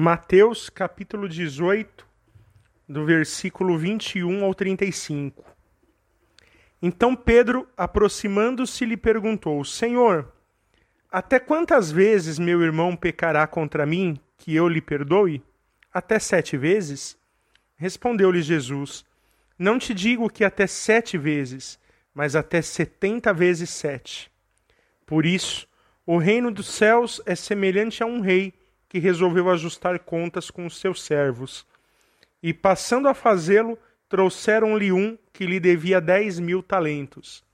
Mateus capítulo 18, do versículo 21 ao 35. Então Pedro, aproximando-se, lhe perguntou: Senhor, até quantas vezes meu irmão pecará contra mim, que eu lhe perdoe? Até sete vezes? Respondeu-lhe Jesus: Não te digo que até sete vezes, mas até setenta vezes sete. Por isso, o reino dos céus é semelhante a um rei que resolveu ajustar contas com os seus servos. E passando a fazê-lo, trouxeram-lhe um que lhe devia dez mil talentos.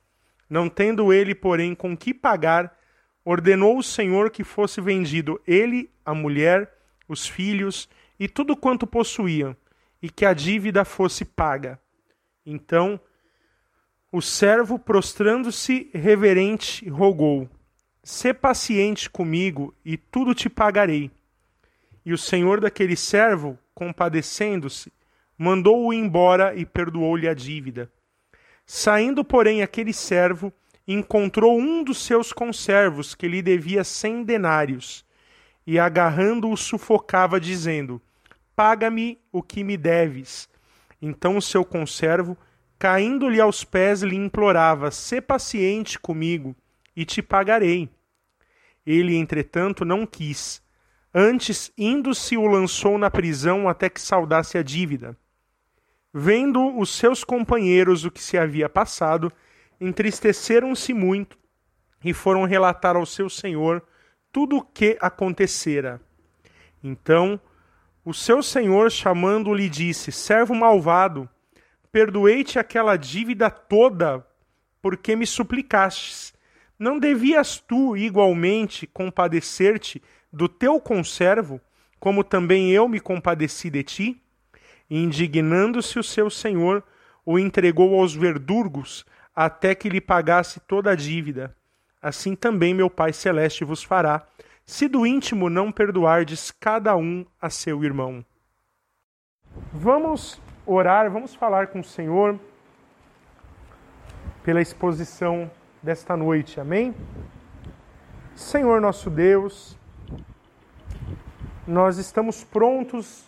Não tendo ele, porém, com que pagar, ordenou o Senhor que fosse vendido ele, a mulher, os filhos e tudo quanto possuíam, e que a dívida fosse paga. Então, o servo, prostrando-se reverente, rogou: Sê paciente comigo, e tudo te pagarei. E o senhor daquele servo, compadecendo-se, mandou-o embora e perdoou-lhe a dívida. Saindo, porém, aquele servo, encontrou um dos seus conservos que lhe devia cem denários, e agarrando-o sufocava, dizendo: Paga-me o que me deves. Então o seu conservo, caindo-lhe aos pés, lhe implorava: Sê paciente comigo, e te pagarei. Ele, entretanto, não quis Antes, indo-se, o lançou na prisão até que saudasse a dívida. Vendo os seus companheiros o que se havia passado, entristeceram-se muito e foram relatar ao seu senhor tudo o que acontecera. Então, o seu senhor, chamando-lhe, disse: Servo malvado, perdoei-te aquela dívida toda, porque me suplicastes. Não devias tu igualmente compadecer-te do teu conservo, como também eu me compadeci de ti? indignando-se o seu senhor, o entregou aos verdurgos, até que lhe pagasse toda a dívida. Assim também meu Pai Celeste vos fará, se do íntimo não perdoardes cada um a seu irmão. Vamos orar, vamos falar com o Senhor pela exposição desta noite, amém? Senhor nosso Deus, nós estamos prontos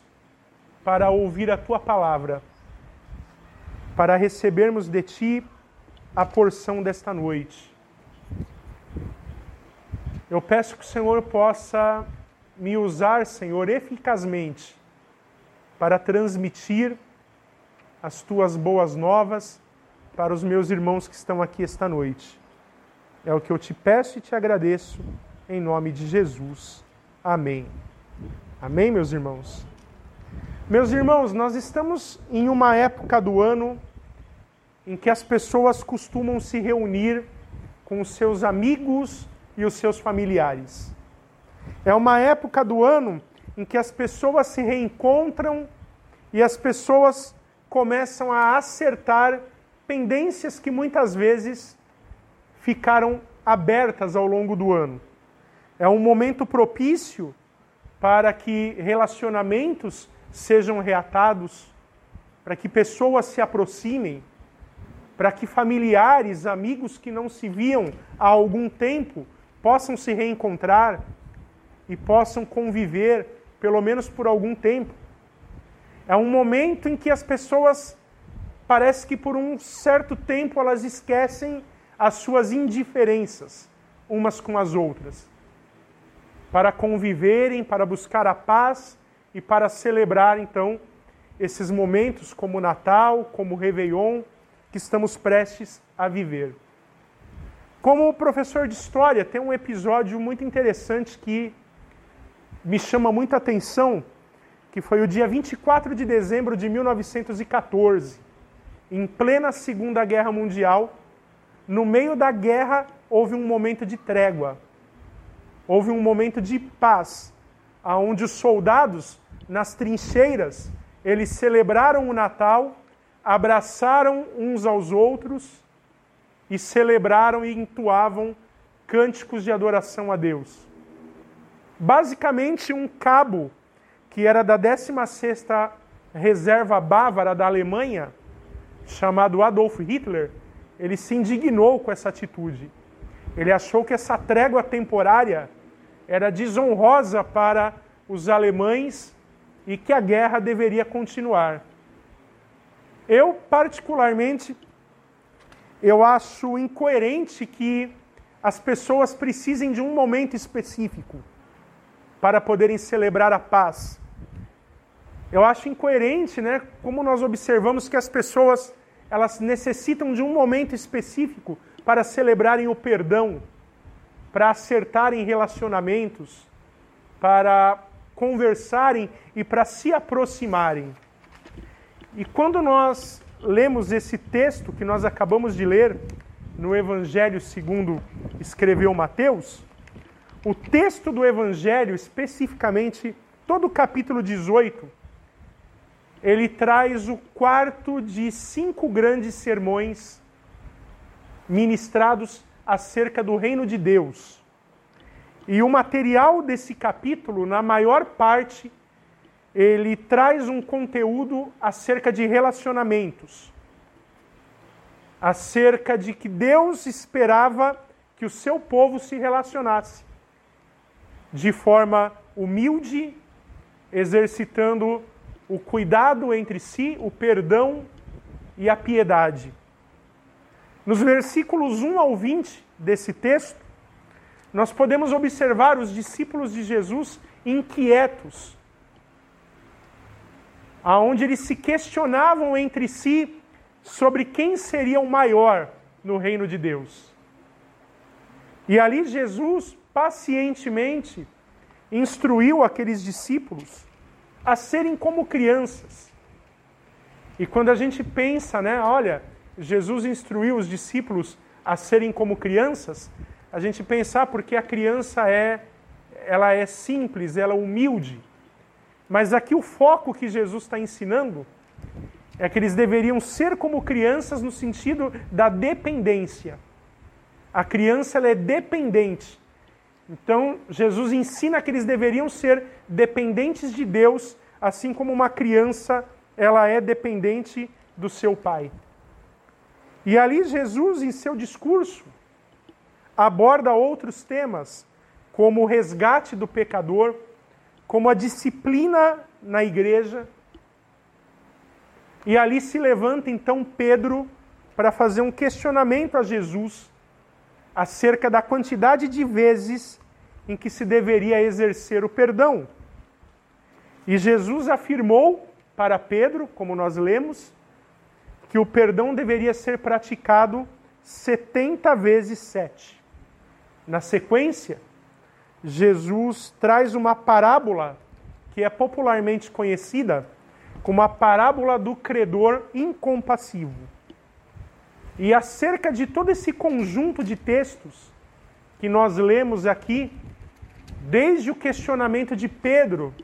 para ouvir a tua palavra, para recebermos de ti a porção desta noite. Eu peço que o Senhor possa me usar, Senhor, eficazmente para transmitir as tuas boas novas para os meus irmãos que estão aqui esta noite. É o que eu te peço e te agradeço, em nome de Jesus. Amém. Amém, meus irmãos? Meus irmãos, nós estamos em uma época do ano em que as pessoas costumam se reunir com os seus amigos e os seus familiares. É uma época do ano em que as pessoas se reencontram e as pessoas começam a acertar pendências que muitas vezes ficaram abertas ao longo do ano. É um momento propício para que relacionamentos sejam reatados, para que pessoas se aproximem, para que familiares, amigos que não se viam há algum tempo possam se reencontrar e possam conviver, pelo menos por algum tempo. É um momento em que as pessoas parece que por um certo tempo elas esquecem as suas indiferenças umas com as outras para conviverem, para buscar a paz e para celebrar então esses momentos como Natal, como Réveillon, que estamos prestes a viver. Como professor de história, tem um episódio muito interessante que me chama muita atenção, que foi o dia 24 de dezembro de 1914, em plena Segunda Guerra Mundial. No meio da guerra, houve um momento de trégua houve um momento de paz, aonde os soldados nas trincheiras, eles celebraram o Natal, abraçaram uns aos outros e celebraram e entoavam cânticos de adoração a Deus. Basicamente, um cabo que era da 16ª Reserva Bávara da Alemanha, chamado Adolf Hitler, ele se indignou com essa atitude. Ele achou que essa trégua temporária era desonrosa para os alemães e que a guerra deveria continuar. Eu, particularmente, eu acho incoerente que as pessoas precisem de um momento específico para poderem celebrar a paz. Eu acho incoerente, né, como nós observamos que as pessoas elas necessitam de um momento específico para celebrarem o perdão, para acertarem relacionamentos, para conversarem e para se aproximarem. E quando nós lemos esse texto que nós acabamos de ler no Evangelho segundo escreveu Mateus, o texto do Evangelho, especificamente todo o capítulo 18, ele traz o quarto de cinco grandes sermões ministrados acerca do reino de Deus. E o material desse capítulo, na maior parte, ele traz um conteúdo acerca de relacionamentos, acerca de que Deus esperava que o seu povo se relacionasse de forma humilde, exercitando o cuidado entre si, o perdão e a piedade. Nos versículos 1 ao 20 desse texto, nós podemos observar os discípulos de Jesus inquietos, aonde eles se questionavam entre si sobre quem seria o maior no reino de Deus. E ali Jesus pacientemente instruiu aqueles discípulos a serem como crianças. E quando a gente pensa, né, olha, Jesus instruiu os discípulos a serem como crianças, a gente pensar ah, porque a criança é ela é simples, ela é humilde. Mas aqui o foco que Jesus está ensinando é que eles deveriam ser como crianças no sentido da dependência. A criança ela é dependente. Então, Jesus ensina que eles deveriam ser dependentes de Deus, assim como uma criança ela é dependente do seu pai. E ali Jesus, em seu discurso, aborda outros temas, como o resgate do pecador, como a disciplina na igreja. E ali se levanta então Pedro para fazer um questionamento a Jesus acerca da quantidade de vezes em que se deveria exercer o perdão. E Jesus afirmou para Pedro, como nós lemos, que o perdão deveria ser praticado 70 vezes 7. Na sequência, Jesus traz uma parábola que é popularmente conhecida como a parábola do credor incompassivo. E acerca de todo esse conjunto de textos que nós lemos aqui, desde o questionamento de Pedro,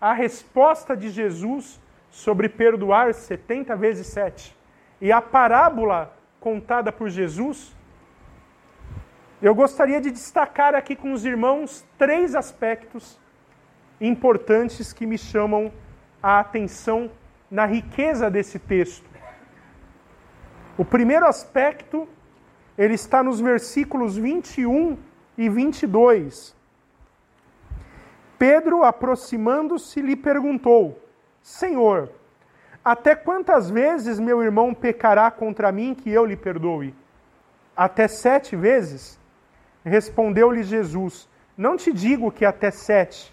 a resposta de Jesus sobre perdoar 70 vezes 7, e a parábola contada por Jesus, eu gostaria de destacar aqui com os irmãos três aspectos importantes que me chamam a atenção na riqueza desse texto. O primeiro aspecto, ele está nos versículos 21 e 22. Pedro, aproximando-se, lhe perguntou: Senhor, até quantas vezes meu irmão pecará contra mim que eu lhe perdoe? Até sete vezes? Respondeu-lhe Jesus: Não te digo que até sete,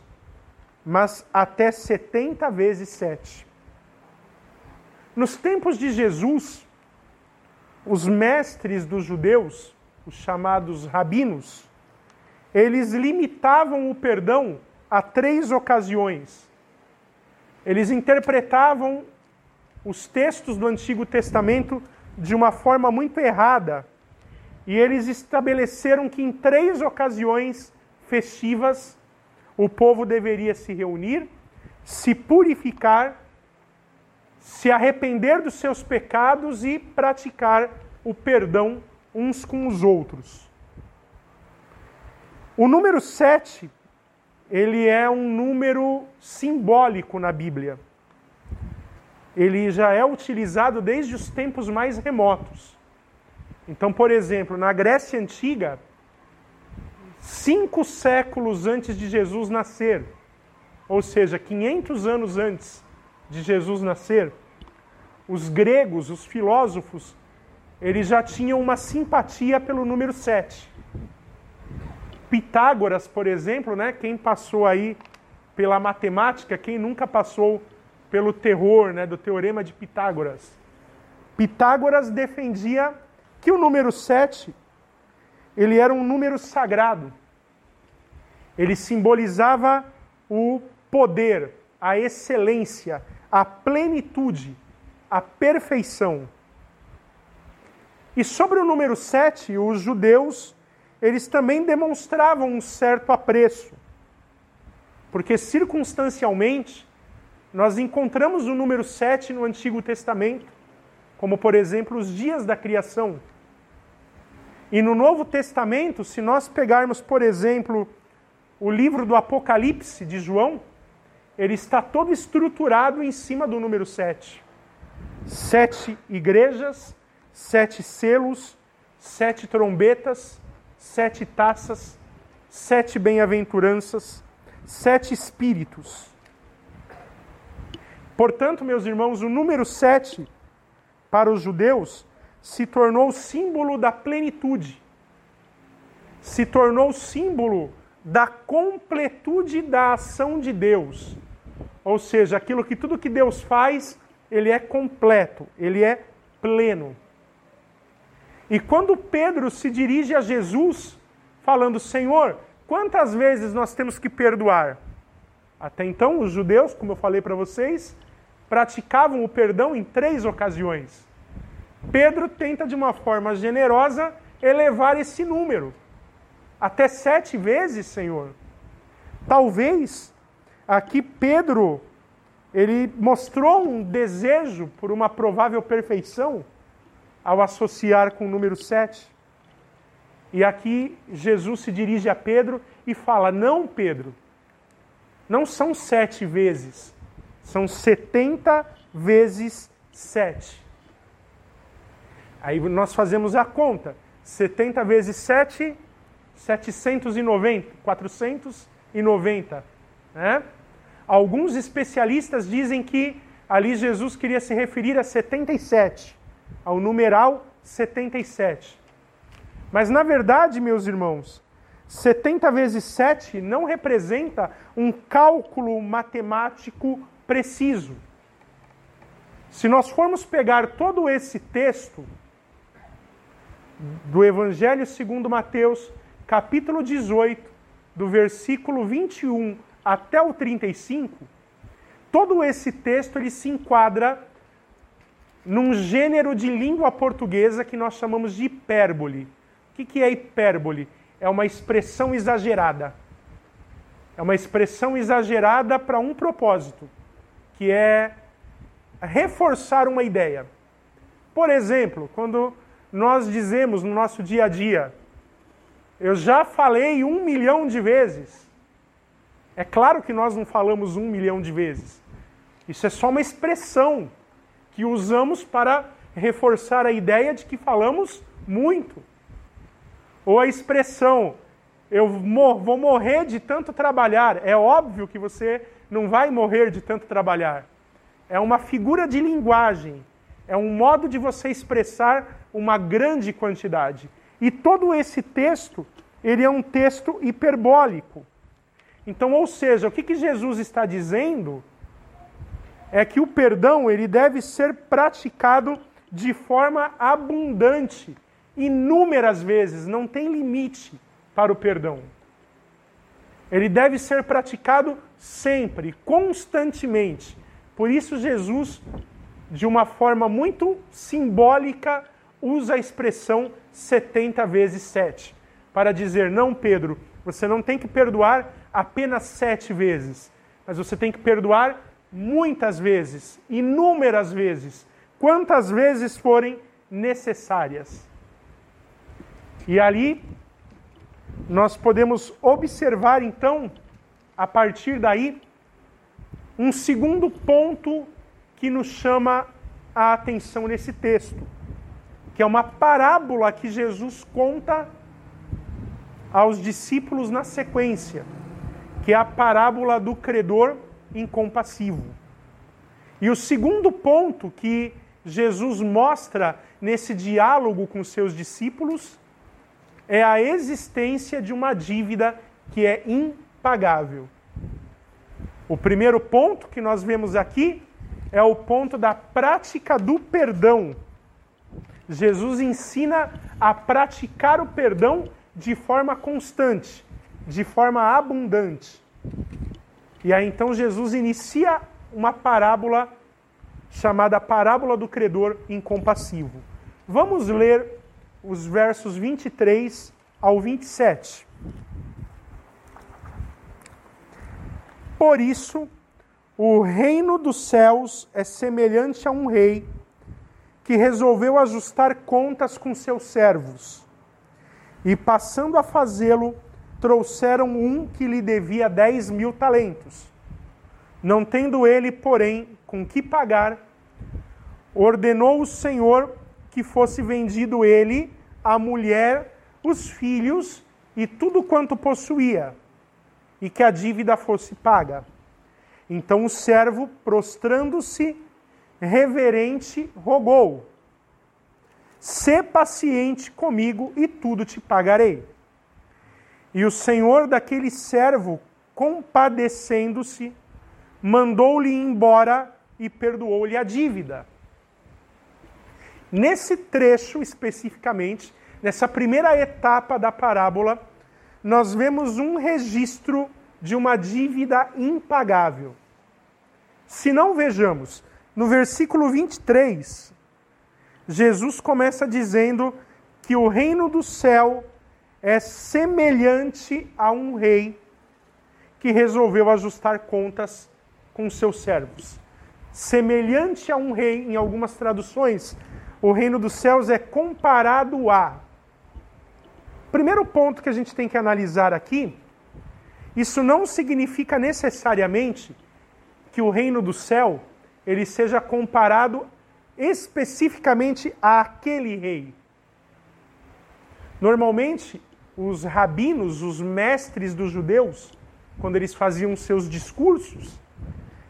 mas até setenta vezes sete. Nos tempos de Jesus, os mestres dos judeus, os chamados rabinos, eles limitavam o perdão a três ocasiões. Eles interpretavam os textos do Antigo Testamento de uma forma muito errada. E eles estabeleceram que em três ocasiões festivas o povo deveria se reunir, se purificar se arrepender dos seus pecados e praticar o perdão uns com os outros. O número 7, ele é um número simbólico na Bíblia. Ele já é utilizado desde os tempos mais remotos. Então, por exemplo, na Grécia Antiga, cinco séculos antes de Jesus nascer, ou seja, 500 anos antes de Jesus nascer, os gregos, os filósofos, eles já tinham uma simpatia pelo número 7. Pitágoras, por exemplo, né, quem passou aí pela matemática, quem nunca passou pelo terror né, do teorema de Pitágoras? Pitágoras defendia que o número 7 ele era um número sagrado. Ele simbolizava o poder, a excelência, a plenitude, a perfeição. E sobre o número 7, os judeus, eles também demonstravam um certo apreço. Porque circunstancialmente, nós encontramos o número 7 no Antigo Testamento, como por exemplo os dias da criação. E no Novo Testamento, se nós pegarmos, por exemplo, o livro do Apocalipse de João, ele está todo estruturado em cima do número 7. Sete igrejas, sete selos, sete trombetas, sete taças, sete bem-aventuranças, sete espíritos. Portanto, meus irmãos, o número 7 para os judeus se tornou símbolo da plenitude, se tornou símbolo da completude da ação de Deus. Ou seja, aquilo que tudo que Deus faz, ele é completo, ele é pleno. E quando Pedro se dirige a Jesus, falando: Senhor, quantas vezes nós temos que perdoar? Até então, os judeus, como eu falei para vocês, praticavam o perdão em três ocasiões. Pedro tenta, de uma forma generosa, elevar esse número. Até sete vezes, Senhor. Talvez aqui Pedro ele mostrou um desejo por uma provável perfeição ao associar com o número 7. E aqui Jesus se dirige a Pedro e fala: Não, Pedro, não são sete vezes, são setenta vezes sete. Aí nós fazemos a conta. 70 vezes 7, 790, 490. Né? Alguns especialistas dizem que ali Jesus queria se referir a 77, ao numeral 77. Mas na verdade, meus irmãos, 70 vezes 7 não representa um cálculo matemático preciso. Se nós formos pegar todo esse texto, do Evangelho segundo Mateus, capítulo 18, do versículo 21 até o 35, todo esse texto ele se enquadra num gênero de língua portuguesa que nós chamamos de hipérbole. O que é hipérbole? É uma expressão exagerada. É uma expressão exagerada para um propósito, que é reforçar uma ideia. Por exemplo, quando nós dizemos no nosso dia a dia. Eu já falei um milhão de vezes. É claro que nós não falamos um milhão de vezes. Isso é só uma expressão que usamos para reforçar a ideia de que falamos muito. Ou a expressão, eu vou morrer de tanto trabalhar. É óbvio que você não vai morrer de tanto trabalhar. É uma figura de linguagem. É um modo de você expressar uma grande quantidade. E todo esse texto, ele é um texto hiperbólico. Então, ou seja, o que, que Jesus está dizendo é que o perdão ele deve ser praticado de forma abundante, inúmeras vezes, não tem limite para o perdão. Ele deve ser praticado sempre, constantemente. Por isso, Jesus, de uma forma muito simbólica, usa a expressão 70 vezes 7 para dizer: não, Pedro, você não tem que perdoar apenas sete vezes, mas você tem que perdoar muitas vezes, inúmeras vezes, quantas vezes forem necessárias. E ali nós podemos observar então, a partir daí, um segundo ponto que nos chama a atenção nesse texto que é uma parábola que Jesus conta aos discípulos na sequência. que é a parábola do credor incompassivo. E o segundo ponto que Jesus mostra nesse diálogo com seus discípulos é a existência de uma dívida que é impagável. O primeiro ponto que nós vemos aqui é o ponto da prática do perdão. Jesus ensina a praticar o perdão de forma constante, de forma abundante. E aí então Jesus inicia uma parábola chamada Parábola do Credor Incompassivo. Vamos ler os versos 23 ao 27. Por isso, o reino dos céus é semelhante a um rei que resolveu ajustar contas com seus servos. E passando a fazê-lo, trouxeram um que lhe devia dez mil talentos. Não tendo ele, porém, com que pagar, ordenou o Senhor que fosse vendido ele, a mulher, os filhos e tudo quanto possuía e que a dívida fosse paga. Então o servo, prostrando-se, reverente, rogou: Sê paciente comigo e tudo te pagarei. E o senhor daquele servo, compadecendo-se, mandou-lhe embora e perdoou-lhe a dívida. Nesse trecho especificamente, nessa primeira etapa da parábola, nós vemos um registro de uma dívida impagável. Se não vejamos, no versículo 23, Jesus começa dizendo que o reino do céu é semelhante a um rei que resolveu ajustar contas com seus servos. Semelhante a um rei, em algumas traduções, o reino dos céus é comparado a Primeiro ponto que a gente tem que analisar aqui, isso não significa necessariamente que o reino do céu ele seja comparado especificamente àquele rei. Normalmente, os rabinos, os mestres dos judeus, quando eles faziam seus discursos,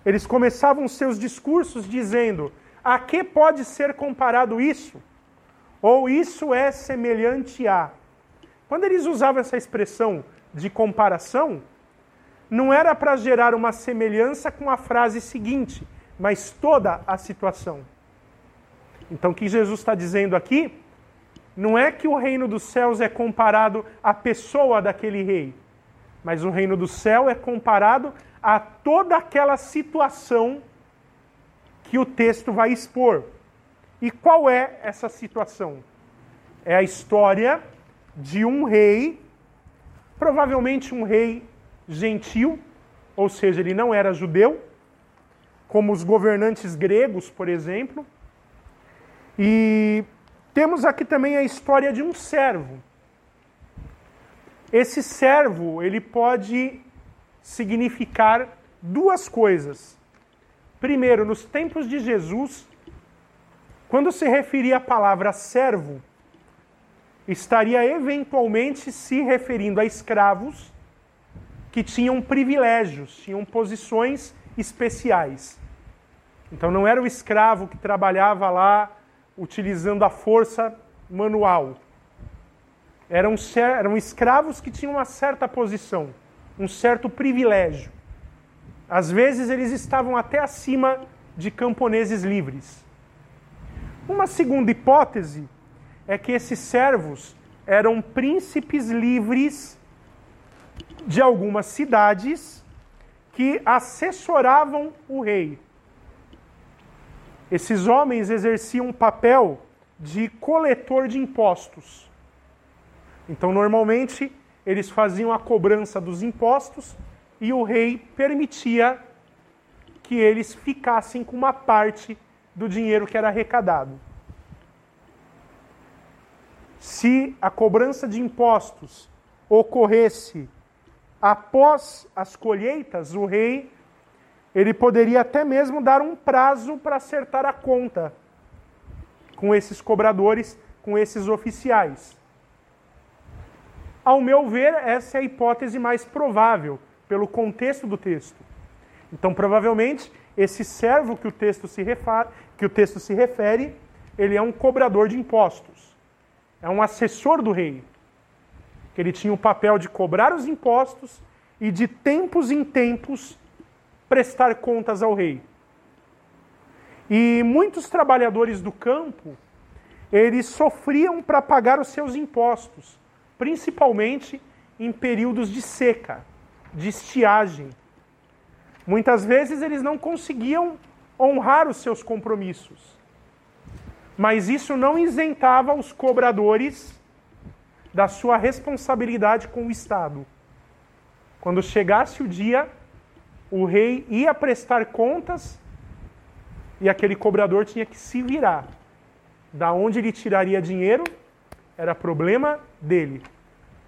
eles começavam seus discursos dizendo: a que pode ser comparado isso? Ou isso é semelhante a. Quando eles usavam essa expressão de comparação, não era para gerar uma semelhança com a frase seguinte, mas toda a situação. Então, o que Jesus está dizendo aqui não é que o reino dos céus é comparado à pessoa daquele rei, mas o reino do céu é comparado a toda aquela situação que o texto vai expor. E qual é essa situação? É a história de um rei, provavelmente um rei gentil, ou seja, ele não era judeu, como os governantes gregos, por exemplo. E temos aqui também a história de um servo. Esse servo, ele pode significar duas coisas. Primeiro, nos tempos de Jesus, quando se referia à palavra servo, estaria eventualmente se referindo a escravos que tinham privilégios, tinham posições especiais. Então não era o escravo que trabalhava lá utilizando a força manual. Eram, eram escravos que tinham uma certa posição, um certo privilégio. Às vezes eles estavam até acima de camponeses livres. Uma segunda hipótese é que esses servos eram príncipes livres de algumas cidades que assessoravam o rei. Esses homens exerciam um papel de coletor de impostos. Então, normalmente, eles faziam a cobrança dos impostos e o rei permitia que eles ficassem com uma parte do dinheiro que era arrecadado se a cobrança de impostos ocorresse após as colheitas, o rei ele poderia até mesmo dar um prazo para acertar a conta com esses cobradores, com esses oficiais. Ao meu ver, essa é a hipótese mais provável, pelo contexto do texto. Então, provavelmente, esse servo que o texto se que o texto se refere, ele é um cobrador de impostos. É um assessor do rei. Que ele tinha o papel de cobrar os impostos e de tempos em tempos prestar contas ao rei. E muitos trabalhadores do campo, eles sofriam para pagar os seus impostos, principalmente em períodos de seca, de estiagem. Muitas vezes eles não conseguiam honrar os seus compromissos. Mas isso não isentava os cobradores da sua responsabilidade com o Estado. Quando chegasse o dia, o rei ia prestar contas e aquele cobrador tinha que se virar. Da onde ele tiraria dinheiro era problema dele.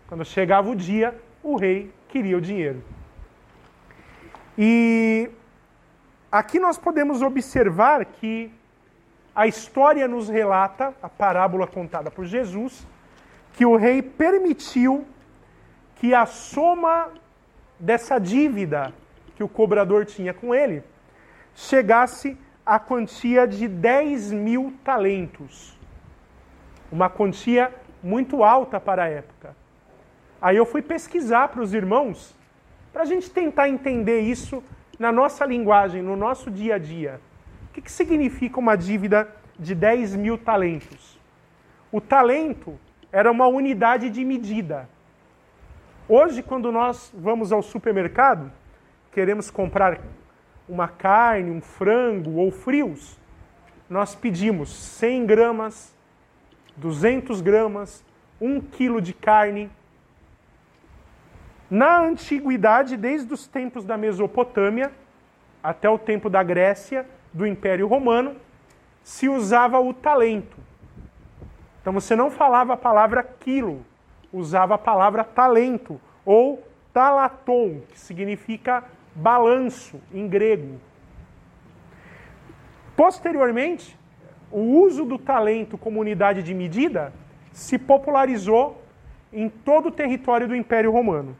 Quando chegava o dia, o rei queria o dinheiro. E aqui nós podemos observar que a história nos relata, a parábola contada por Jesus, que o rei permitiu que a soma dessa dívida que o cobrador tinha com ele chegasse a quantia de 10 mil talentos. Uma quantia muito alta para a época. Aí eu fui pesquisar para os irmãos, para a gente tentar entender isso na nossa linguagem, no nosso dia a dia. O que, que significa uma dívida de 10 mil talentos? O talento era uma unidade de medida. Hoje, quando nós vamos ao supermercado, queremos comprar uma carne, um frango ou frios, nós pedimos 100 gramas, 200 gramas, 1 quilo de carne. Na antiguidade, desde os tempos da Mesopotâmia até o tempo da Grécia, do Império Romano, se usava o talento. Então você não falava a palavra quilo, usava a palavra talento ou talaton, que significa balanço em grego. Posteriormente, o uso do talento como unidade de medida se popularizou em todo o território do Império Romano.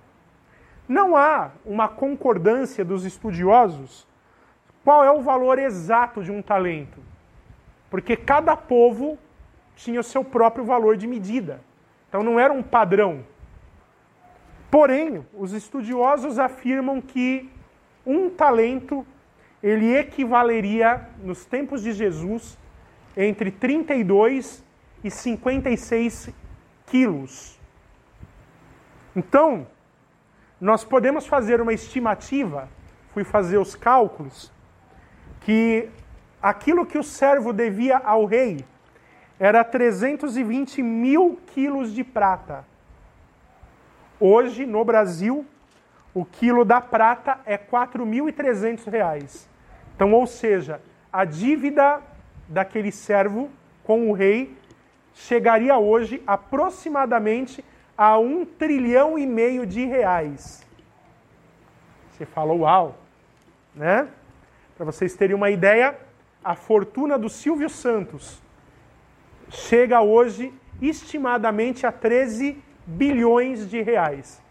Não há uma concordância dos estudiosos qual é o valor exato de um talento, porque cada povo tinha o seu próprio valor de medida. Então não era um padrão. Porém, os estudiosos afirmam que um talento ele equivaleria nos tempos de Jesus entre 32 e 56 quilos. Então, nós podemos fazer uma estimativa, fui fazer os cálculos, que aquilo que o servo devia ao rei era 320 mil quilos de prata. Hoje, no Brasil, o quilo da prata é R$ 4.300. Então, ou seja, a dívida daquele servo com o rei chegaria hoje aproximadamente a um trilhão e meio de reais. Você fala, uau, né? Para vocês terem uma ideia, a fortuna do Silvio Santos chega hoje estimadamente a 13 bilhões de reais.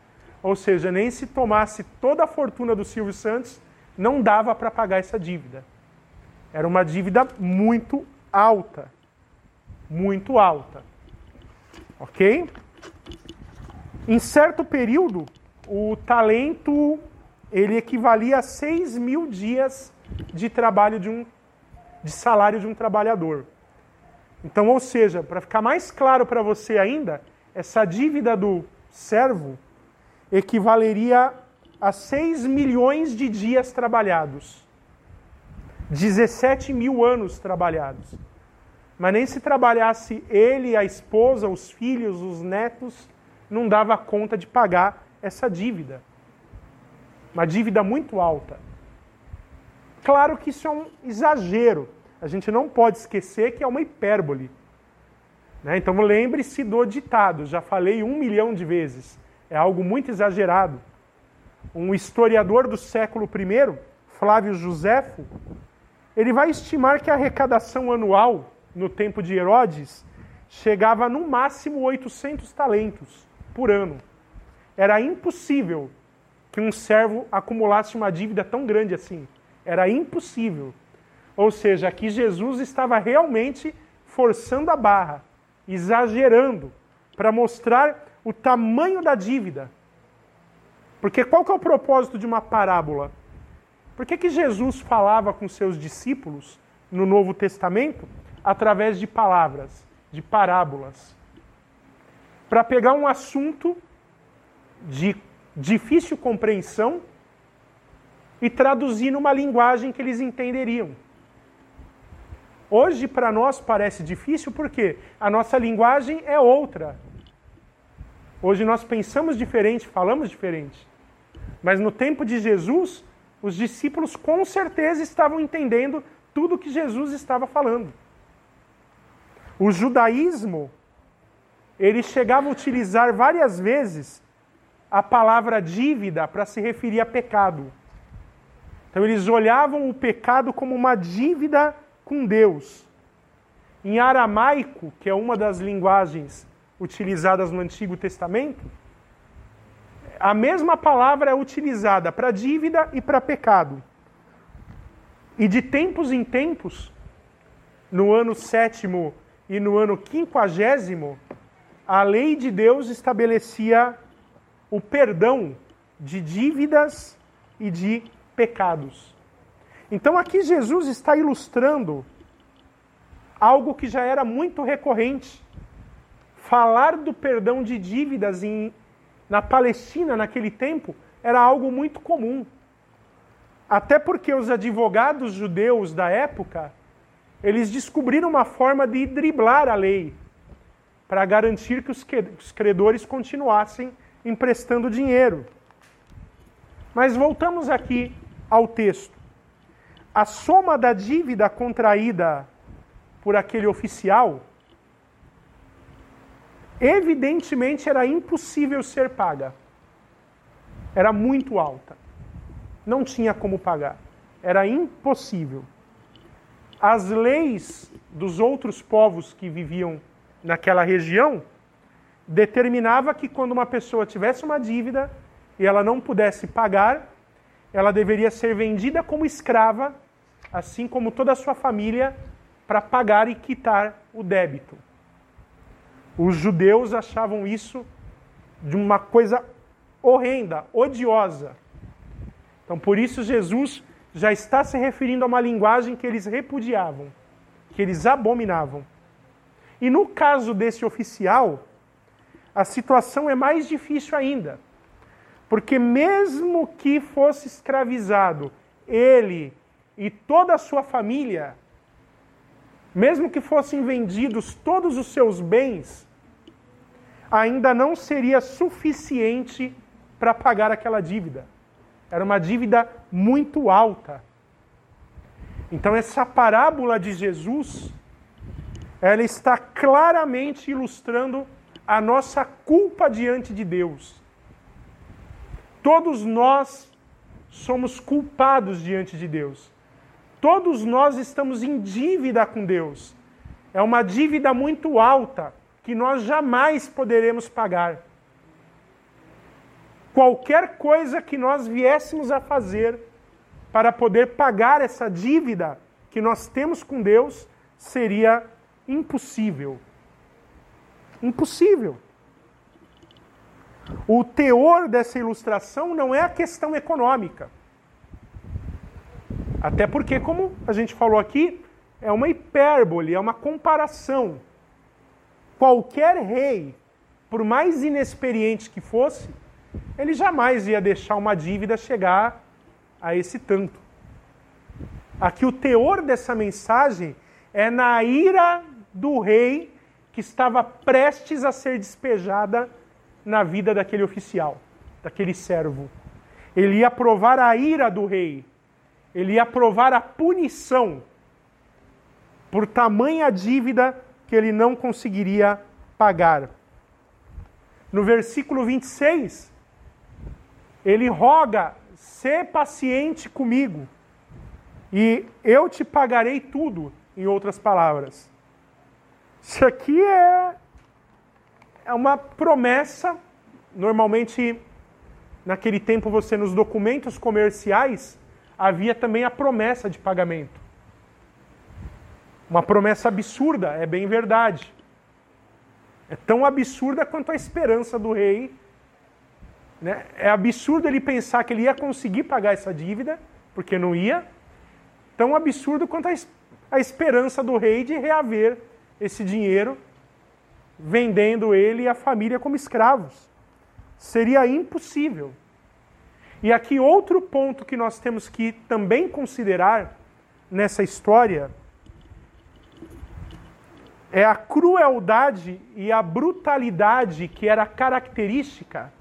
Ou seja, nem se tomasse toda a fortuna do Silvio Santos, não dava para pagar essa dívida. Era uma dívida muito alta. Muito alta. Ok? Em certo período, o talento ele equivalia a 6 mil dias de trabalho de um de salário de um trabalhador. Então, ou seja, para ficar mais claro para você ainda, essa dívida do servo equivaleria a 6 milhões de dias trabalhados. 17 mil anos trabalhados. Mas nem se trabalhasse ele, a esposa, os filhos, os netos, não dava conta de pagar essa dívida. Uma dívida muito alta. Claro que isso é um exagero. A gente não pode esquecer que é uma hipérbole. Né? Então lembre-se do ditado, já falei um milhão de vezes é algo muito exagerado. Um historiador do século I, Flávio Josefo, ele vai estimar que a arrecadação anual no tempo de Herodes chegava no máximo 800 talentos por ano. Era impossível que um servo acumulasse uma dívida tão grande assim. Era impossível. Ou seja, aqui Jesus estava realmente forçando a barra, exagerando, para mostrar o tamanho da dívida. Porque qual que é o propósito de uma parábola? Por que, que Jesus falava com seus discípulos no Novo Testamento através de palavras, de parábolas? Para pegar um assunto de difícil compreensão e traduzir numa linguagem que eles entenderiam. Hoje, para nós, parece difícil porque a nossa linguagem é outra. Hoje nós pensamos diferente, falamos diferente. Mas no tempo de Jesus, os discípulos com certeza estavam entendendo tudo que Jesus estava falando. O judaísmo, ele chegava a utilizar várias vezes a palavra dívida para se referir a pecado. Então eles olhavam o pecado como uma dívida com Deus. Em aramaico, que é uma das linguagens utilizadas no Antigo Testamento, a mesma palavra é utilizada para dívida e para pecado. E de tempos em tempos, no ano sétimo e no ano quinquagésimo, a lei de Deus estabelecia o perdão de dívidas e de pecados. Então aqui Jesus está ilustrando algo que já era muito recorrente. Falar do perdão de dívidas em, na Palestina naquele tempo era algo muito comum. Até porque os advogados judeus da época, eles descobriram uma forma de driblar a lei para garantir que os credores continuassem emprestando dinheiro. Mas voltamos aqui ao texto. A soma da dívida contraída por aquele oficial, evidentemente era impossível ser paga. Era muito alta. Não tinha como pagar. Era impossível. As leis dos outros povos que viviam naquela região determinava que quando uma pessoa tivesse uma dívida e ela não pudesse pagar, ela deveria ser vendida como escrava, assim como toda a sua família, para pagar e quitar o débito. Os judeus achavam isso de uma coisa horrenda, odiosa. Então, por isso, Jesus já está se referindo a uma linguagem que eles repudiavam, que eles abominavam. E no caso desse oficial, a situação é mais difícil ainda. Porque, mesmo que fosse escravizado, ele e toda a sua família, mesmo que fossem vendidos todos os seus bens, ainda não seria suficiente para pagar aquela dívida. Era uma dívida muito alta. Então, essa parábola de Jesus, ela está claramente ilustrando a nossa culpa diante de Deus. Todos nós somos culpados diante de Deus. Todos nós estamos em dívida com Deus. É uma dívida muito alta que nós jamais poderemos pagar. Qualquer coisa que nós viéssemos a fazer para poder pagar essa dívida que nós temos com Deus seria impossível. Impossível. O teor dessa ilustração não é a questão econômica. Até porque, como a gente falou aqui, é uma hipérbole, é uma comparação. Qualquer rei, por mais inexperiente que fosse, ele jamais ia deixar uma dívida chegar a esse tanto. Aqui o teor dessa mensagem é na ira do rei que estava prestes a ser despejada na vida daquele oficial, daquele servo. Ele ia provar a ira do rei, ele ia provar a punição por tamanha dívida que ele não conseguiria pagar. No versículo 26, ele roga: "Sê paciente comigo, e eu te pagarei tudo", em outras palavras. Isso aqui é, é uma promessa, normalmente naquele tempo você nos documentos comerciais havia também a promessa de pagamento. Uma promessa absurda, é bem verdade. É tão absurda quanto a esperança do rei. Né? É absurdo ele pensar que ele ia conseguir pagar essa dívida, porque não ia. Tão absurdo quanto a, a esperança do rei de reaver esse dinheiro, vendendo ele e a família como escravos. Seria impossível. E aqui outro ponto que nós temos que também considerar nessa história é a crueldade e a brutalidade que era característica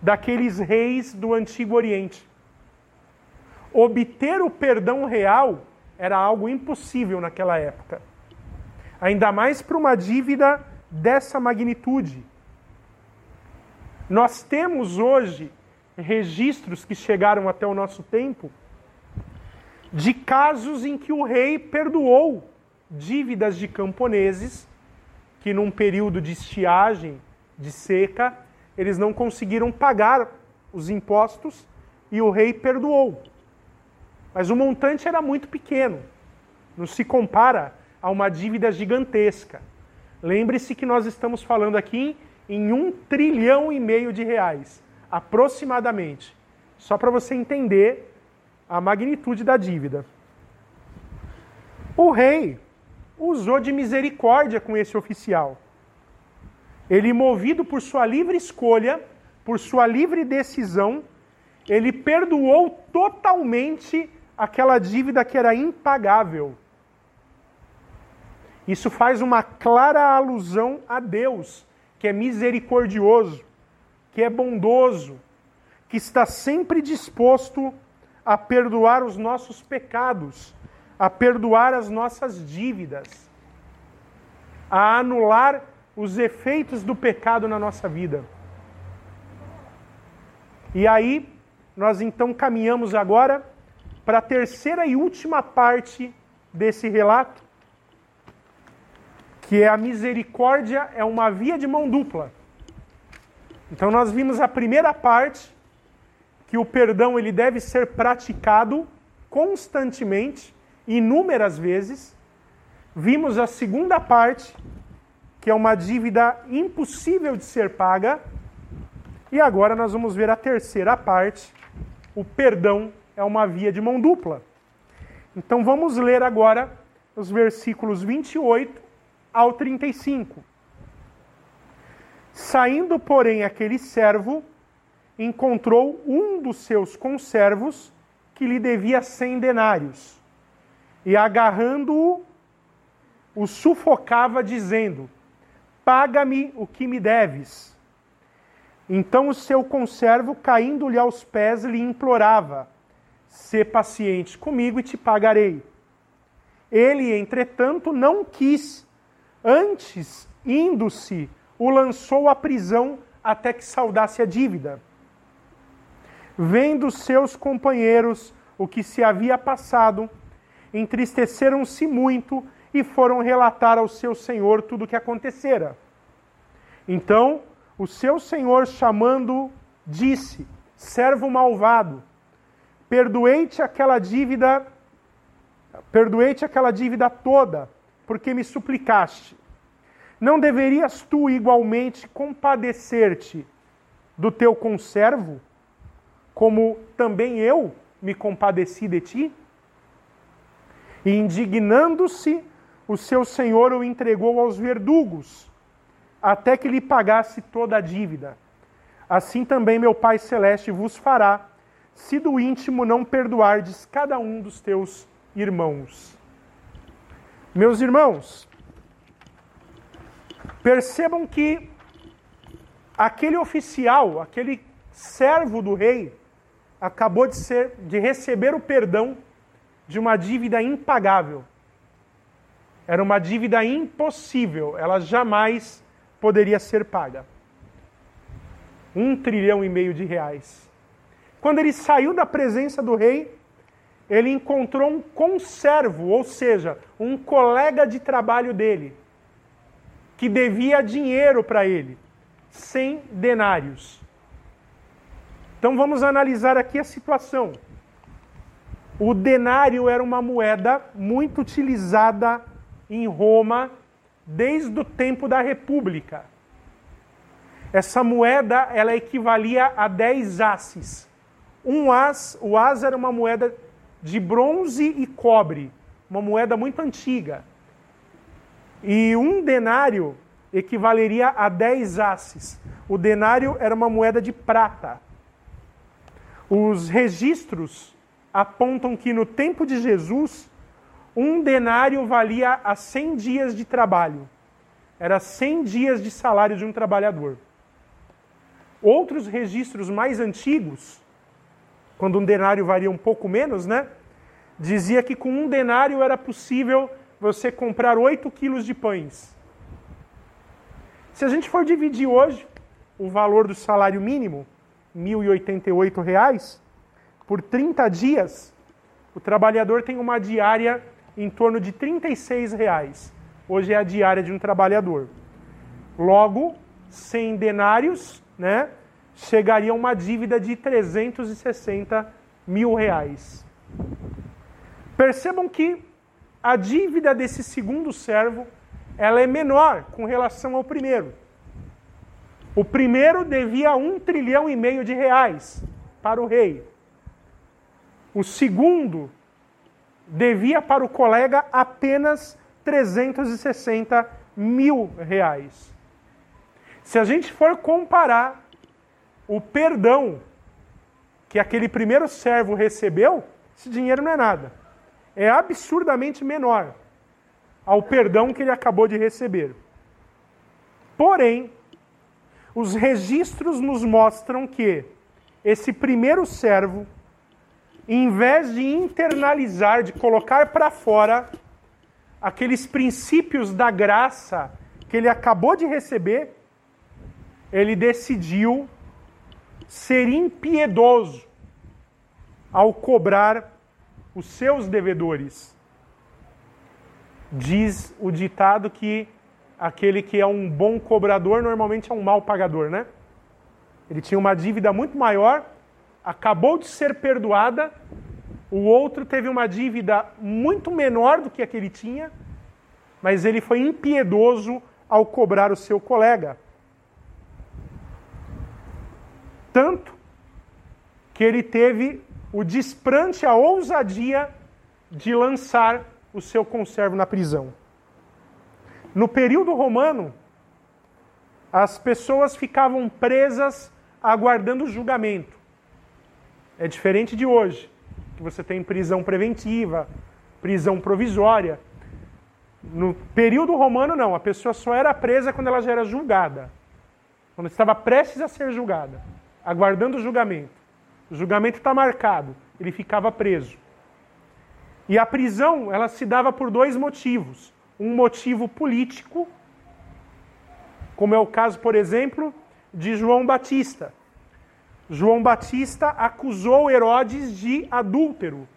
daqueles reis do Antigo Oriente. Obter o perdão real era algo impossível naquela época. Ainda mais para uma dívida dessa magnitude. Nós temos hoje registros que chegaram até o nosso tempo de casos em que o rei perdoou dívidas de camponeses que, num período de estiagem, de seca, eles não conseguiram pagar os impostos e o rei perdoou. Mas o montante era muito pequeno, não se compara a uma dívida gigantesca. Lembre-se que nós estamos falando aqui em um trilhão e meio de reais, aproximadamente, só para você entender a magnitude da dívida. O rei usou de misericórdia com esse oficial. Ele, movido por sua livre escolha, por sua livre decisão, ele perdoou totalmente aquela dívida que era impagável. Isso faz uma clara alusão a Deus, que é misericordioso, que é bondoso, que está sempre disposto a perdoar os nossos pecados a perdoar as nossas dívidas, a anular os efeitos do pecado na nossa vida. E aí, nós então caminhamos agora para a terceira e última parte desse relato, que é a misericórdia é uma via de mão dupla. Então nós vimos a primeira parte, que o perdão ele deve ser praticado constantemente inúmeras vezes. Vimos a segunda parte, que é uma dívida impossível de ser paga. E agora nós vamos ver a terceira parte, o perdão é uma via de mão dupla. Então vamos ler agora os versículos 28 ao 35. Saindo, porém, aquele servo, encontrou um dos seus conservos que lhe devia cem denários e agarrando-o, o sufocava, dizendo: Paga-me o que me deves. Então o seu conservo, caindo-lhe aos pés, lhe implorava: Sê paciente comigo e te pagarei. Ele, entretanto, não quis. Antes, indo-se, o lançou à prisão até que saudasse a dívida. Vendo seus companheiros o que se havia passado, entristeceram-se muito e foram relatar ao seu senhor tudo o que acontecera. Então, o seu senhor, chamando, disse: Servo malvado, perdoei-te aquela dívida, perdoei-te aquela dívida toda, porque me suplicaste. Não deverias tu igualmente compadecer-te do teu conservo, como também eu me compadeci de ti? E indignando-se, o seu senhor o entregou aos verdugos, até que lhe pagasse toda a dívida. Assim também meu Pai Celeste vos fará, se do íntimo não perdoardes cada um dos teus irmãos. Meus irmãos, percebam que aquele oficial, aquele servo do rei, acabou de ser de receber o perdão de uma dívida impagável. Era uma dívida impossível, ela jamais poderia ser paga. Um trilhão e meio de reais. Quando ele saiu da presença do rei, ele encontrou um conservo, ou seja, um colega de trabalho dele, que devia dinheiro para ele, cem denários. Então vamos analisar aqui a situação. O denário era uma moeda muito utilizada em Roma desde o tempo da República. Essa moeda ela equivalia a 10 asses. Um as, o as era uma moeda de bronze e cobre, uma moeda muito antiga. E um denário equivaleria a 10 asses. O denário era uma moeda de prata. Os registros apontam que no tempo de Jesus, um denário valia a 100 dias de trabalho. Era 100 dias de salário de um trabalhador. Outros registros mais antigos, quando um denário valia um pouco menos, né? Dizia que com um denário era possível você comprar 8 quilos de pães. Se a gente for dividir hoje o valor do salário mínimo, R$ 1.088, por 30 dias, o trabalhador tem uma diária em torno de 36 reais. Hoje é a diária de um trabalhador. Logo, 100 denários, né, chegaria a uma dívida de 360 mil reais. Percebam que a dívida desse segundo servo ela é menor com relação ao primeiro. O primeiro devia um trilhão e meio de reais para o rei. O segundo devia para o colega apenas 360 mil reais. Se a gente for comparar o perdão que aquele primeiro servo recebeu, esse dinheiro não é nada. É absurdamente menor ao perdão que ele acabou de receber. Porém, os registros nos mostram que esse primeiro servo, em vez de internalizar, de colocar para fora aqueles princípios da graça que ele acabou de receber, ele decidiu ser impiedoso ao cobrar os seus devedores. Diz o ditado que aquele que é um bom cobrador normalmente é um mau pagador, né? Ele tinha uma dívida muito maior, acabou de ser perdoada, o outro teve uma dívida muito menor do que a que ele tinha, mas ele foi impiedoso ao cobrar o seu colega. Tanto que ele teve o desprante, a ousadia de lançar o seu conservo na prisão. No período romano, as pessoas ficavam presas aguardando julgamento. É diferente de hoje, que você tem prisão preventiva, prisão provisória. No período romano, não, a pessoa só era presa quando ela já era julgada, quando estava prestes a ser julgada, aguardando o julgamento. O julgamento está marcado, ele ficava preso. E a prisão, ela se dava por dois motivos. Um motivo político, como é o caso, por exemplo, de João Batista. João Batista acusou Herodes de adúltero.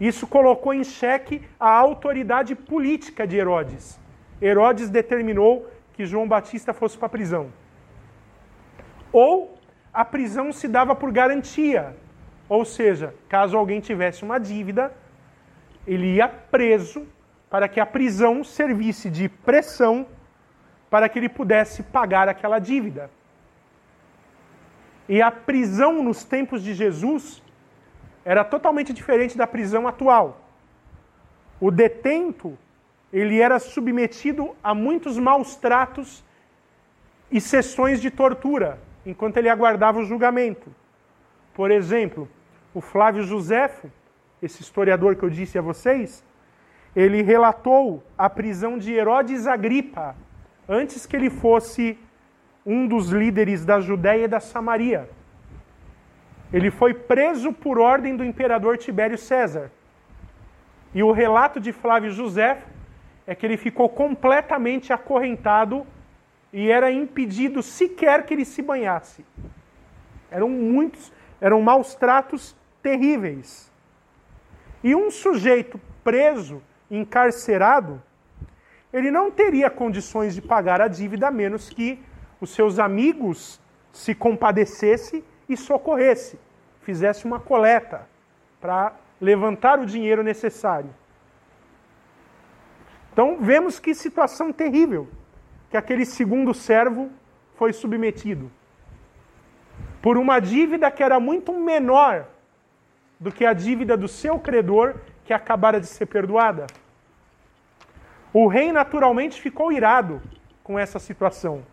Isso colocou em xeque a autoridade política de Herodes. Herodes determinou que João Batista fosse para a prisão. Ou a prisão se dava por garantia. Ou seja, caso alguém tivesse uma dívida, ele ia preso para que a prisão servisse de pressão para que ele pudesse pagar aquela dívida. E a prisão nos tempos de Jesus era totalmente diferente da prisão atual. O detento, ele era submetido a muitos maus tratos e sessões de tortura enquanto ele aguardava o julgamento. Por exemplo, o Flávio Josefo, esse historiador que eu disse a vocês, ele relatou a prisão de Herodes Agripa antes que ele fosse um dos líderes da Judéia e da Samaria. Ele foi preso por ordem do imperador Tibério César. E o relato de Flávio José é que ele ficou completamente acorrentado e era impedido sequer que ele se banhasse. Eram muitos, eram maus tratos terríveis. E um sujeito preso, encarcerado, ele não teria condições de pagar a dívida a menos que os seus amigos se compadecessem e socorresse, fizesse uma coleta para levantar o dinheiro necessário. Então vemos que situação terrível que aquele segundo servo foi submetido. Por uma dívida que era muito menor do que a dívida do seu credor que acabara de ser perdoada. O rei naturalmente ficou irado com essa situação.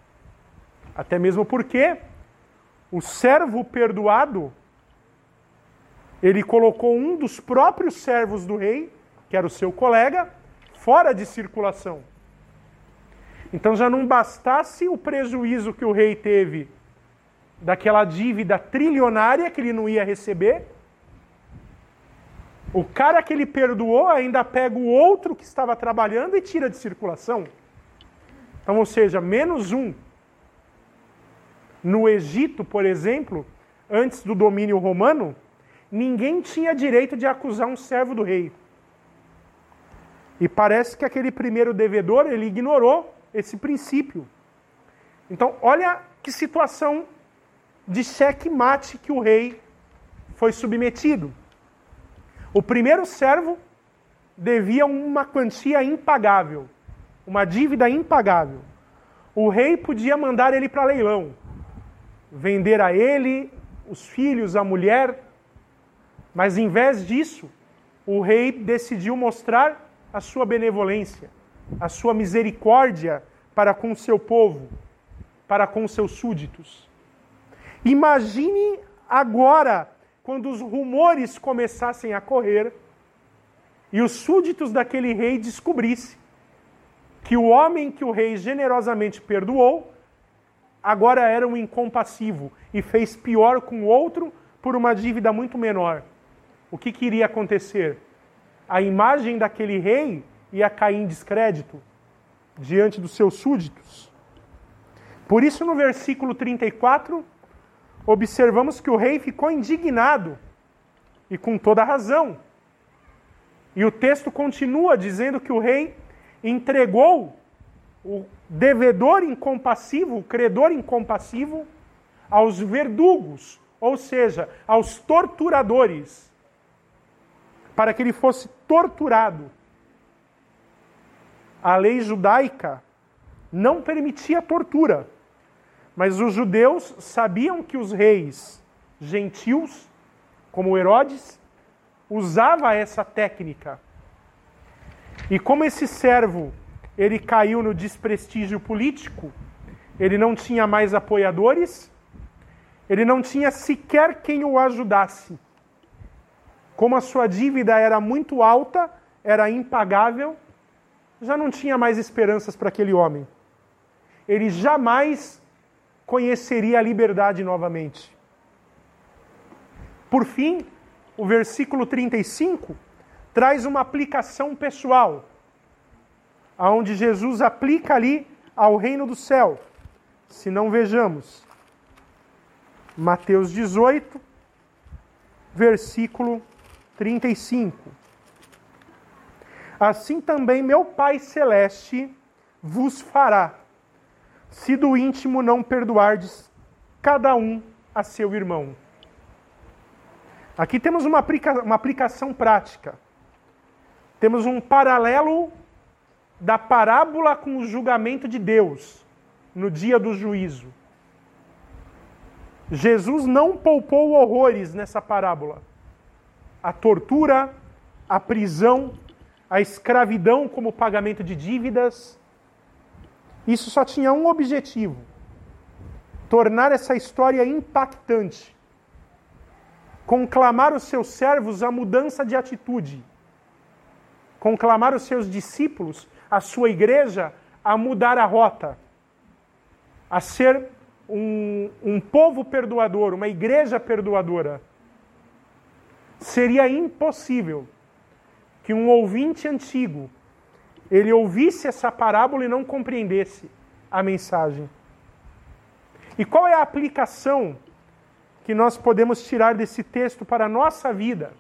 Até mesmo porque o servo perdoado ele colocou um dos próprios servos do rei, que era o seu colega, fora de circulação. Então já não bastasse o prejuízo que o rei teve daquela dívida trilionária que ele não ia receber, o cara que ele perdoou ainda pega o outro que estava trabalhando e tira de circulação. Então, ou seja, menos um. No Egito, por exemplo, antes do domínio romano, ninguém tinha direito de acusar um servo do rei. E parece que aquele primeiro devedor, ele ignorou esse princípio. Então, olha que situação de cheque-mate que o rei foi submetido. O primeiro servo devia uma quantia impagável, uma dívida impagável. O rei podia mandar ele para leilão, vender a ele, os filhos, a mulher, mas em vez disso, o rei decidiu mostrar a sua benevolência, a sua misericórdia para com o seu povo, para com os seus súditos. Imagine agora quando os rumores começassem a correr e os súditos daquele rei descobrissem que o homem que o rei generosamente perdoou agora era um incompassivo e fez pior com o outro por uma dívida muito menor. O que, que iria acontecer? A imagem daquele rei ia cair em descrédito diante dos seus súditos. Por isso, no versículo 34, observamos que o rei ficou indignado, e com toda razão. E o texto continua dizendo que o rei entregou o devedor incompassivo, o credor incompassivo, aos verdugos, ou seja, aos torturadores, para que ele fosse torturado. A lei judaica não permitia tortura. Mas os judeus sabiam que os reis gentios, como Herodes, usava essa técnica. E como esse servo ele caiu no desprestígio político, ele não tinha mais apoiadores, ele não tinha sequer quem o ajudasse. Como a sua dívida era muito alta, era impagável, já não tinha mais esperanças para aquele homem. Ele jamais conheceria a liberdade novamente. Por fim, o versículo 35 traz uma aplicação pessoal, aonde Jesus aplica ali ao reino do céu. Se não vejamos, Mateus 18, versículo 35. Assim também meu Pai celeste vos fará se do íntimo não perdoardes cada um a seu irmão. Aqui temos uma, aplica uma aplicação prática. Temos um paralelo da parábola com o julgamento de Deus no dia do juízo. Jesus não poupou horrores nessa parábola. A tortura, a prisão, a escravidão como pagamento de dívidas, isso só tinha um objetivo: tornar essa história impactante. Conclamar os seus servos a mudança de atitude. Conclamar os seus discípulos, a sua igreja, a mudar a rota. A ser um, um povo perdoador, uma igreja perdoadora. Seria impossível que um ouvinte antigo ele ouvisse essa parábola e não compreendesse a mensagem. E qual é a aplicação que nós podemos tirar desse texto para a nossa vida?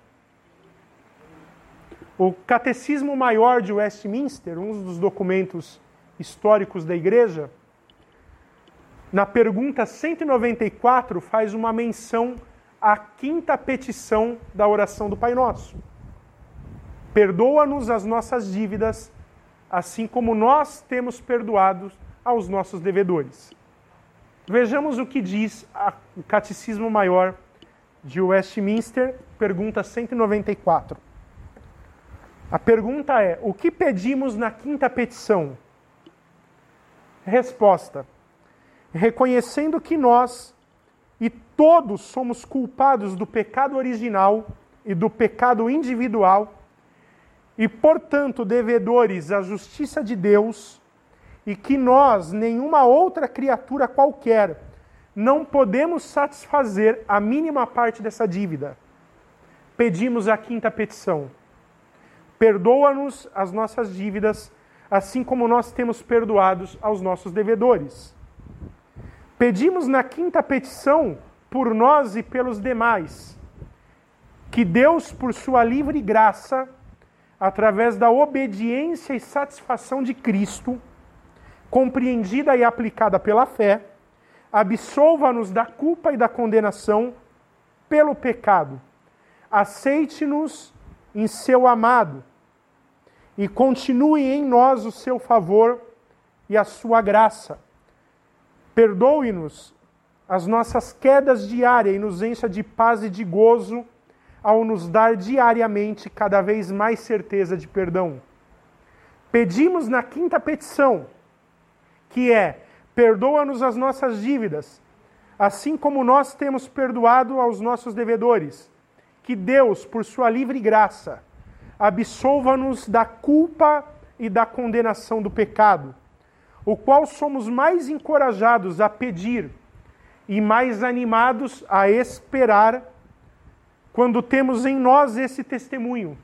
O Catecismo Maior de Westminster, um dos documentos históricos da Igreja, na pergunta 194, faz uma menção à quinta petição da oração do Pai Nosso. Perdoa-nos as nossas dívidas, assim como nós temos perdoado aos nossos devedores. Vejamos o que diz o Catecismo Maior de Westminster, pergunta 194. A pergunta é: o que pedimos na quinta petição? Resposta: reconhecendo que nós e todos somos culpados do pecado original e do pecado individual, e, portanto, devedores à justiça de Deus, e que nós, nenhuma outra criatura qualquer, não podemos satisfazer a mínima parte dessa dívida. Pedimos a quinta petição. Perdoa-nos as nossas dívidas, assim como nós temos perdoados aos nossos devedores. Pedimos na quinta petição por nós e pelos demais, que Deus, por sua livre graça, através da obediência e satisfação de Cristo, compreendida e aplicada pela fé, absolva-nos da culpa e da condenação pelo pecado. Aceite-nos em seu amado e continue em nós o seu favor e a sua graça Perdoe-nos as nossas quedas diárias e nos encha de paz e de gozo ao nos dar diariamente cada vez mais certeza de perdão. Pedimos na quinta petição, que é: perdoa-nos as nossas dívidas, assim como nós temos perdoado aos nossos devedores. Que Deus, por sua livre graça, absolva-nos da culpa e da condenação do pecado o qual somos mais encorajados a pedir e mais animados a esperar quando temos em nós esse testemunho,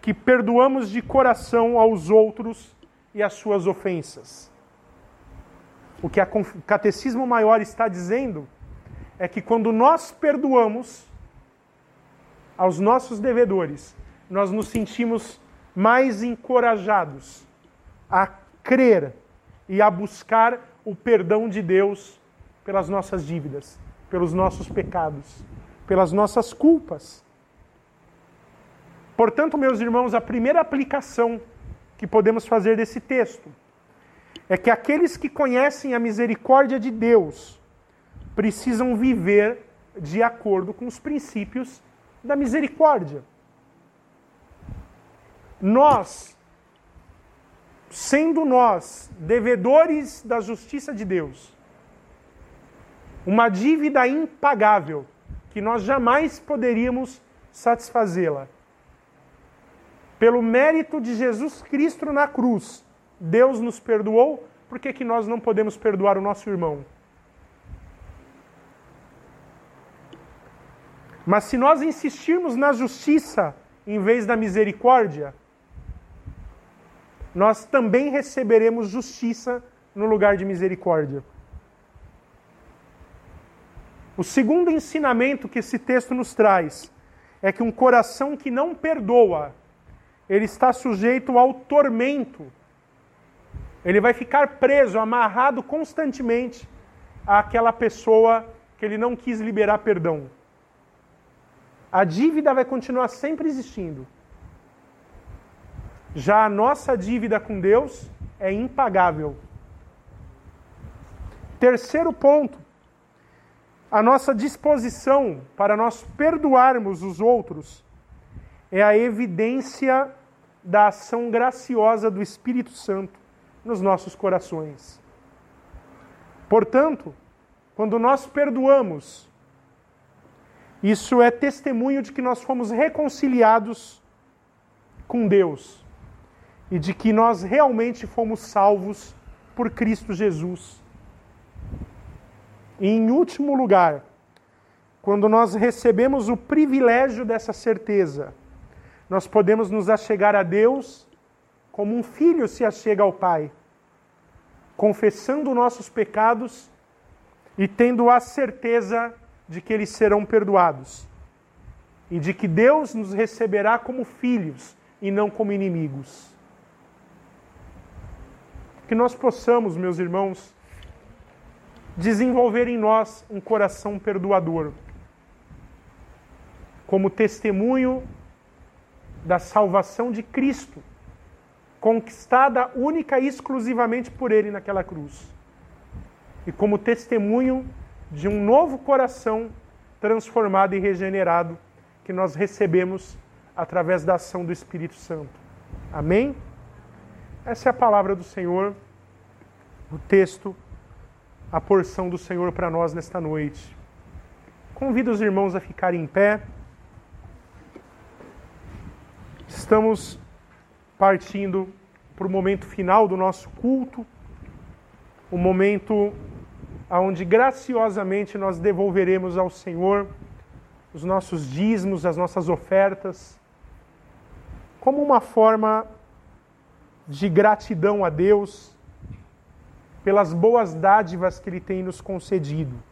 que perdoamos de coração aos outros e as suas ofensas. O que o Catecismo Maior está dizendo é que quando nós perdoamos aos nossos devedores, nós nos sentimos mais encorajados a crer e a buscar o perdão de Deus pelas nossas dívidas, pelos nossos pecados, pelas nossas culpas. Portanto, meus irmãos, a primeira aplicação que podemos fazer desse texto é que aqueles que conhecem a misericórdia de Deus precisam viver de acordo com os princípios da misericórdia. Nós sendo nós devedores da justiça de Deus, uma dívida impagável que nós jamais poderíamos satisfazê-la. Pelo mérito de Jesus Cristo na cruz, Deus nos perdoou, por que, que nós não podemos perdoar o nosso irmão? Mas se nós insistirmos na justiça em vez da misericórdia, nós também receberemos justiça no lugar de misericórdia. O segundo ensinamento que esse texto nos traz é que um coração que não perdoa, ele está sujeito ao tormento. Ele vai ficar preso, amarrado constantemente àquela pessoa que ele não quis liberar perdão. A dívida vai continuar sempre existindo. Já a nossa dívida com Deus é impagável. Terceiro ponto, a nossa disposição para nós perdoarmos os outros é a evidência da ação graciosa do Espírito Santo nos nossos corações. Portanto, quando nós perdoamos, isso é testemunho de que nós fomos reconciliados com Deus e de que nós realmente fomos salvos por Cristo Jesus. E em último lugar, quando nós recebemos o privilégio dessa certeza, nós podemos nos achegar a Deus como um filho se achega ao Pai, confessando nossos pecados e tendo a certeza de que eles serão perdoados, e de que Deus nos receberá como filhos e não como inimigos. Que nós possamos, meus irmãos, desenvolver em nós um coração perdoador, como testemunho da salvação de Cristo, conquistada única e exclusivamente por Ele naquela cruz, e como testemunho de um novo coração transformado e regenerado que nós recebemos através da ação do Espírito Santo. Amém? Essa é a palavra do Senhor, o texto a porção do Senhor para nós nesta noite. Convido os irmãos a ficarem em pé. Estamos partindo para o momento final do nosso culto, o momento onde graciosamente nós devolveremos ao Senhor os nossos dízimos, as nossas ofertas, como uma forma de gratidão a Deus pelas boas dádivas que Ele tem nos concedido.